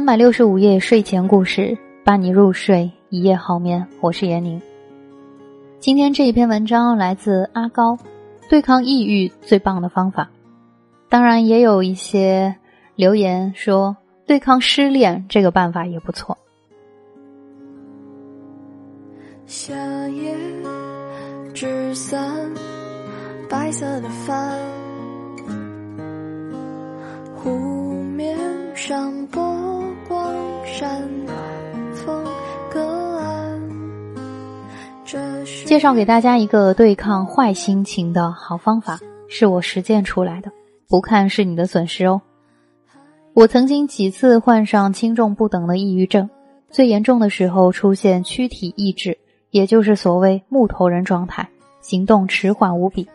三百六十五夜睡前故事，伴你入睡，一夜好眠。我是闫宁。今天这一篇文章来自阿高，对抗抑郁最棒的方法。当然，也有一些留言说，对抗失恋这个办法也不错。夏夜纸伞，白色的帆，湖面上波，介绍给大家一个对抗坏心情的好方法，是我实践出来的。不看是你的损失哦。我曾经几次患上轻重不等的抑郁症，最严重的时候出现躯体抑制。也就是所谓木头人状态，行动迟缓无比。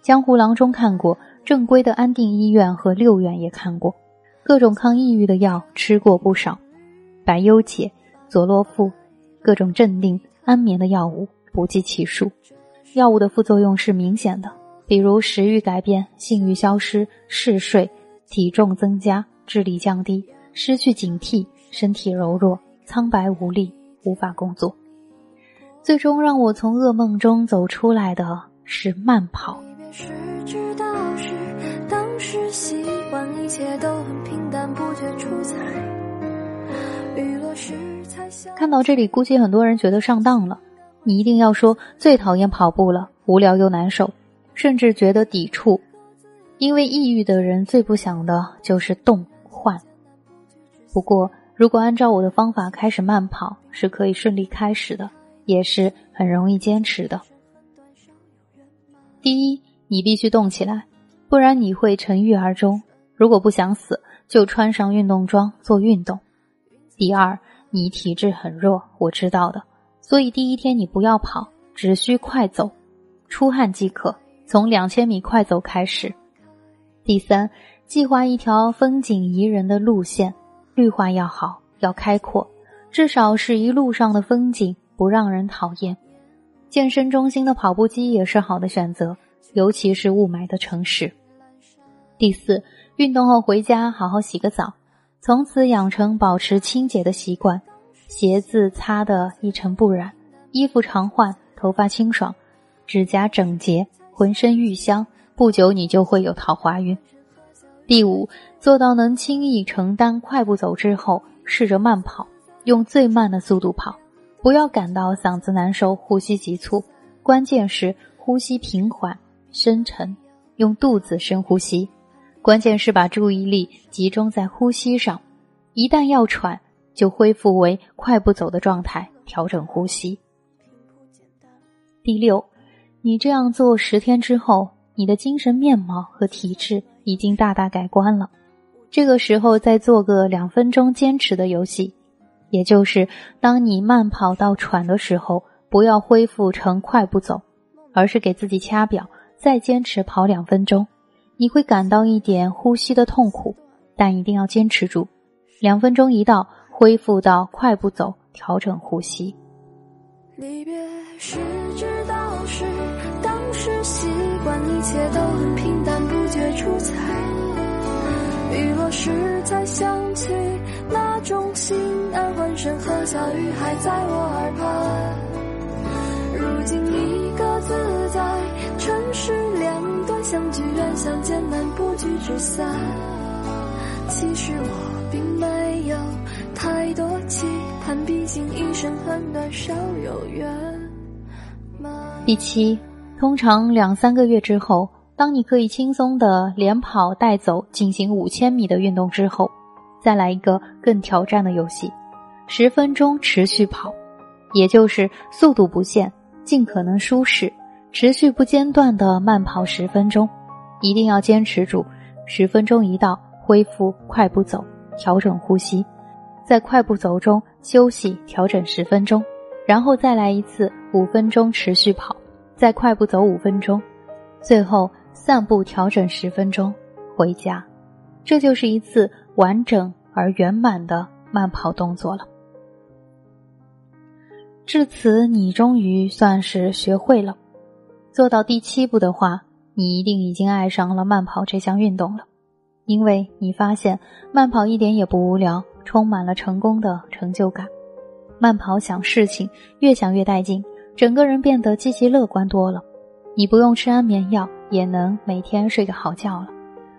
江湖郎中看过，正规的安定医院和六院也看过，各种抗抑郁的药吃过不少，百忧解、佐洛夫，各种镇定安眠的药物不计其数。药物的副作用是明显的，比如食欲改变、性欲消失、嗜睡、体重增加、智力降低、失去警惕、身体柔弱、苍白无力、无法工作。最终让我从噩梦中走出来的是慢跑。看到这里，估计很多人觉得上当了。你一定要说最讨厌跑步了，无聊又难受，甚至觉得抵触，因为抑郁的人最不想的就是动换。不过，如果按照我的方法开始慢跑，是可以顺利开始的。也是很容易坚持的。第一，你必须动起来，不然你会沉郁而终。如果不想死，就穿上运动装做运动。第二，你体质很弱，我知道的，所以第一天你不要跑，只需快走，出汗即可，从两千米快走开始。第三，计划一条风景宜人的路线，绿化要好，要开阔，至少是一路上的风景。不让人讨厌，健身中心的跑步机也是好的选择，尤其是雾霾的城市。第四，运动后回家好好洗个澡，从此养成保持清洁的习惯，鞋子擦得一尘不染，衣服常换，头发清爽，指甲整洁，浑身愈香，不久你就会有桃花运。第五，做到能轻易承担快步走之后，试着慢跑，用最慢的速度跑。不要感到嗓子难受、呼吸急促，关键是呼吸平缓、深沉，用肚子深呼吸。关键是把注意力集中在呼吸上，一旦要喘，就恢复为快步走的状态，调整呼吸。第六，你这样做十天之后，你的精神面貌和体质已经大大改观了。这个时候再做个两分钟坚持的游戏。也就是，当你慢跑到喘的时候，不要恢复成快步走，而是给自己掐表，再坚持跑两分钟。你会感到一点呼吸的痛苦，但一定要坚持住。两分钟一到，恢复到快步走，调整呼吸。离别时知道是当时习惯，一切都很平淡，不觉出彩。雨落时才想起那种心安。欢声和笑语还在我耳畔，如今一个自在两端，相聚远相见难，不聚只散。其实我并没有太多期盼，毕竟一生很短，少有缘。第七，通常两三个月之后，当你可以轻松的连跑带走进行五千米的运动之后，再来一个更挑战的游戏。十分钟持续跑，也就是速度不限，尽可能舒适，持续不间断的慢跑十分钟，一定要坚持住。十分钟一到，恢复快步走，调整呼吸，在快步走中休息调整十分钟，然后再来一次五分钟持续跑，再快步走五分钟，最后散步调整十分钟，回家。这就是一次完整而圆满的慢跑动作了。至此，你终于算是学会了。做到第七步的话，你一定已经爱上了慢跑这项运动了，因为你发现慢跑一点也不无聊，充满了成功的成就感。慢跑想事情，越想越带劲，整个人变得积极乐观多了。你不用吃安眠药，也能每天睡个好觉了。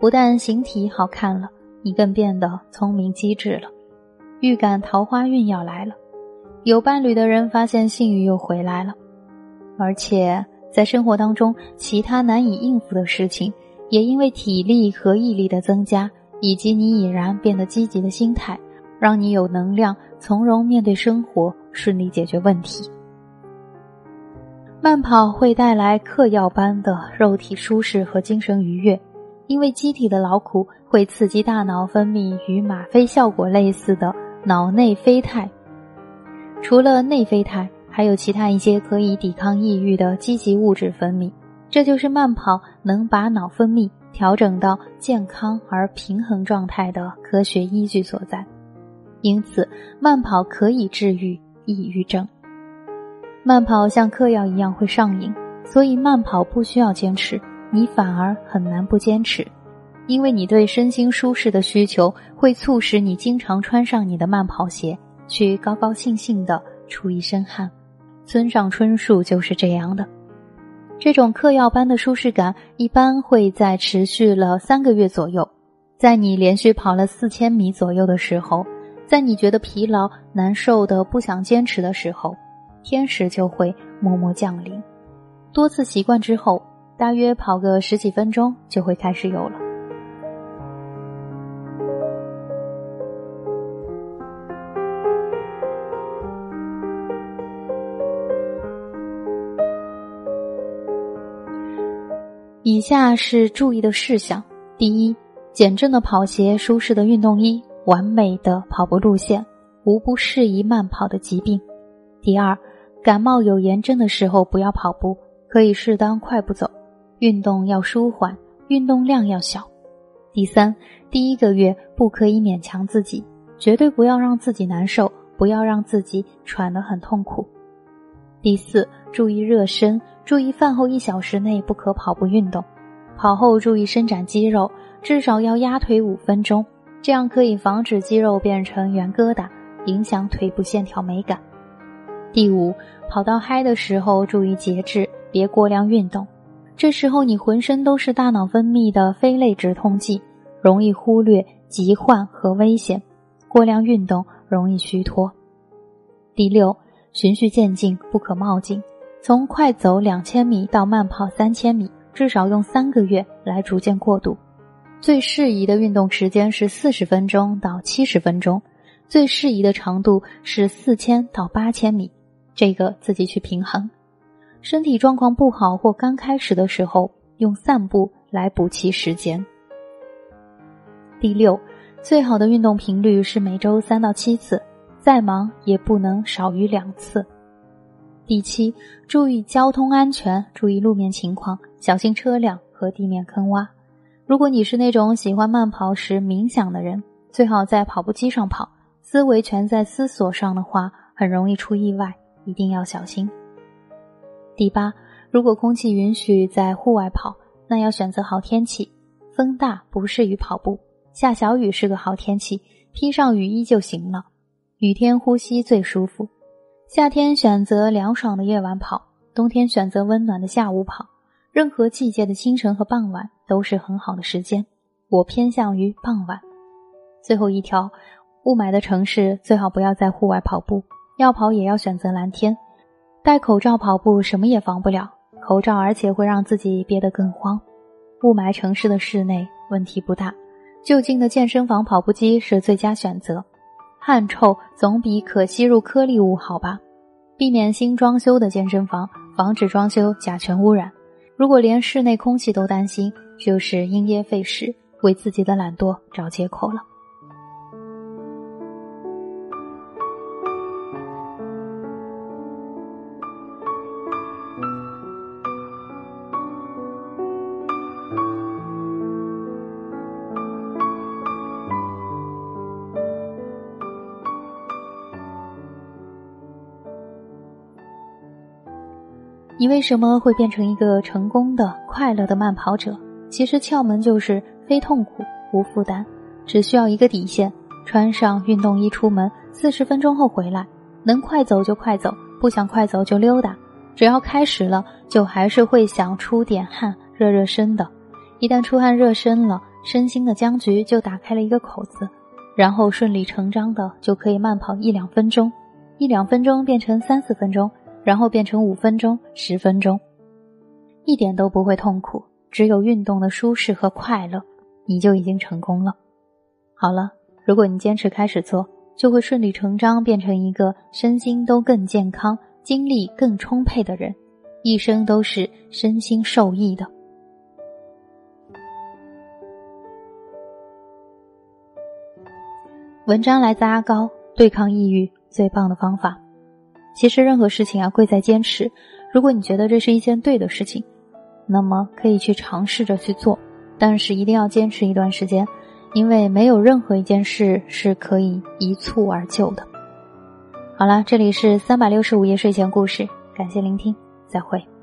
不但形体好看了，你更变得聪明机智了。预感桃花运要来了，有伴侣的人发现性欲又回来了，而且在生活当中，其他难以应付的事情，也因为体力和毅力的增加，以及你已然变得积极的心态，让你有能量从容面对生活，顺利解决问题。慢跑会带来嗑药般的肉体舒适和精神愉悦，因为机体的劳苦会刺激大脑分泌与吗啡效果类似的脑内啡肽。除了内啡肽，还有其他一些可以抵抗抑郁的积极物质分泌。这就是慢跑能把脑分泌调整到健康而平衡状态的科学依据所在。因此，慢跑可以治愈抑郁症。慢跑像嗑药一样会上瘾，所以慢跑不需要坚持，你反而很难不坚持，因为你对身心舒适的需求会促使你经常穿上你的慢跑鞋，去高高兴兴的出一身汗。村上春树就是这样的。这种嗑药般的舒适感一般会在持续了三个月左右，在你连续跑了四千米左右的时候，在你觉得疲劳难受的不想坚持的时候。天使就会默默降临，多次习惯之后，大约跑个十几分钟就会开始有了。下是注意的事项：第一，减震的跑鞋、舒适的运动衣、完美的跑步路线，无不适宜慢跑的疾病。第二。感冒有炎症的时候不要跑步，可以适当快步走。运动要舒缓，运动量要小。第三，第一个月不可以勉强自己，绝对不要让自己难受，不要让自己喘得很痛苦。第四，注意热身，注意饭后一小时内不可跑步运动。跑后注意伸展肌肉，至少要压腿五分钟，这样可以防止肌肉变成圆疙瘩，影响腿部线条美感。第五，跑到嗨的时候注意节制，别过量运动。这时候你浑身都是大脑分泌的非类止痛剂，容易忽略疾患和危险。过量运动容易虚脱。第六，循序渐进，不可冒进。从快走两千米到慢跑三千米，至少用三个月来逐渐过渡。最适宜的运动时间是四十分钟到七十分钟，最适宜的长度是四千到八千米。这个自己去平衡，身体状况不好或刚开始的时候，用散步来补齐时间。第六，最好的运动频率是每周三到七次，再忙也不能少于两次。第七，注意交通安全，注意路面情况，小心车辆和地面坑洼。如果你是那种喜欢慢跑时冥想的人，最好在跑步机上跑，思维全在思索上的话，很容易出意外。一定要小心。第八，如果空气允许在户外跑，那要选择好天气。风大不适于跑步，下小雨是个好天气，披上雨衣就行了。雨天呼吸最舒服。夏天选择凉爽的夜晚跑，冬天选择温暖的下午跑。任何季节的清晨和傍晚都是很好的时间。我偏向于傍晚。最后一条，雾霾的城市最好不要在户外跑步。要跑也要选择蓝天，戴口罩跑步什么也防不了，口罩而且会让自己憋得更慌。雾霾城市的室内问题不大，就近的健身房跑步机是最佳选择。汗臭总比可吸入颗粒物好吧？避免新装修的健身房，防止装修甲醛污染。如果连室内空气都担心，就是因噎废食，为自己的懒惰找借口了。你为什么会变成一个成功的、快乐的慢跑者？其实窍门就是非痛苦、无负担，只需要一个底线，穿上运动衣出门，四十分钟后回来，能快走就快走，不想快走就溜达。只要开始了，就还是会想出点汗，热热身的。一旦出汗热身了，身心的僵局就打开了一个口子，然后顺理成章的就可以慢跑一两分钟，一两分钟变成三四分钟，然后变成五分钟、十分钟，一点都不会痛苦，只有运动的舒适和快乐，你就已经成功了。好了，如果你坚持开始做，就会顺理成章变成一个身心都更健康。精力更充沛的人，一生都是身心受益的。文章来自阿高，对抗抑郁最棒的方法。其实任何事情啊，贵在坚持。如果你觉得这是一件对的事情，那么可以去尝试着去做，但是一定要坚持一段时间，因为没有任何一件事是可以一蹴而就的。好了，这里是三百六十五夜睡前故事，感谢聆听，再会。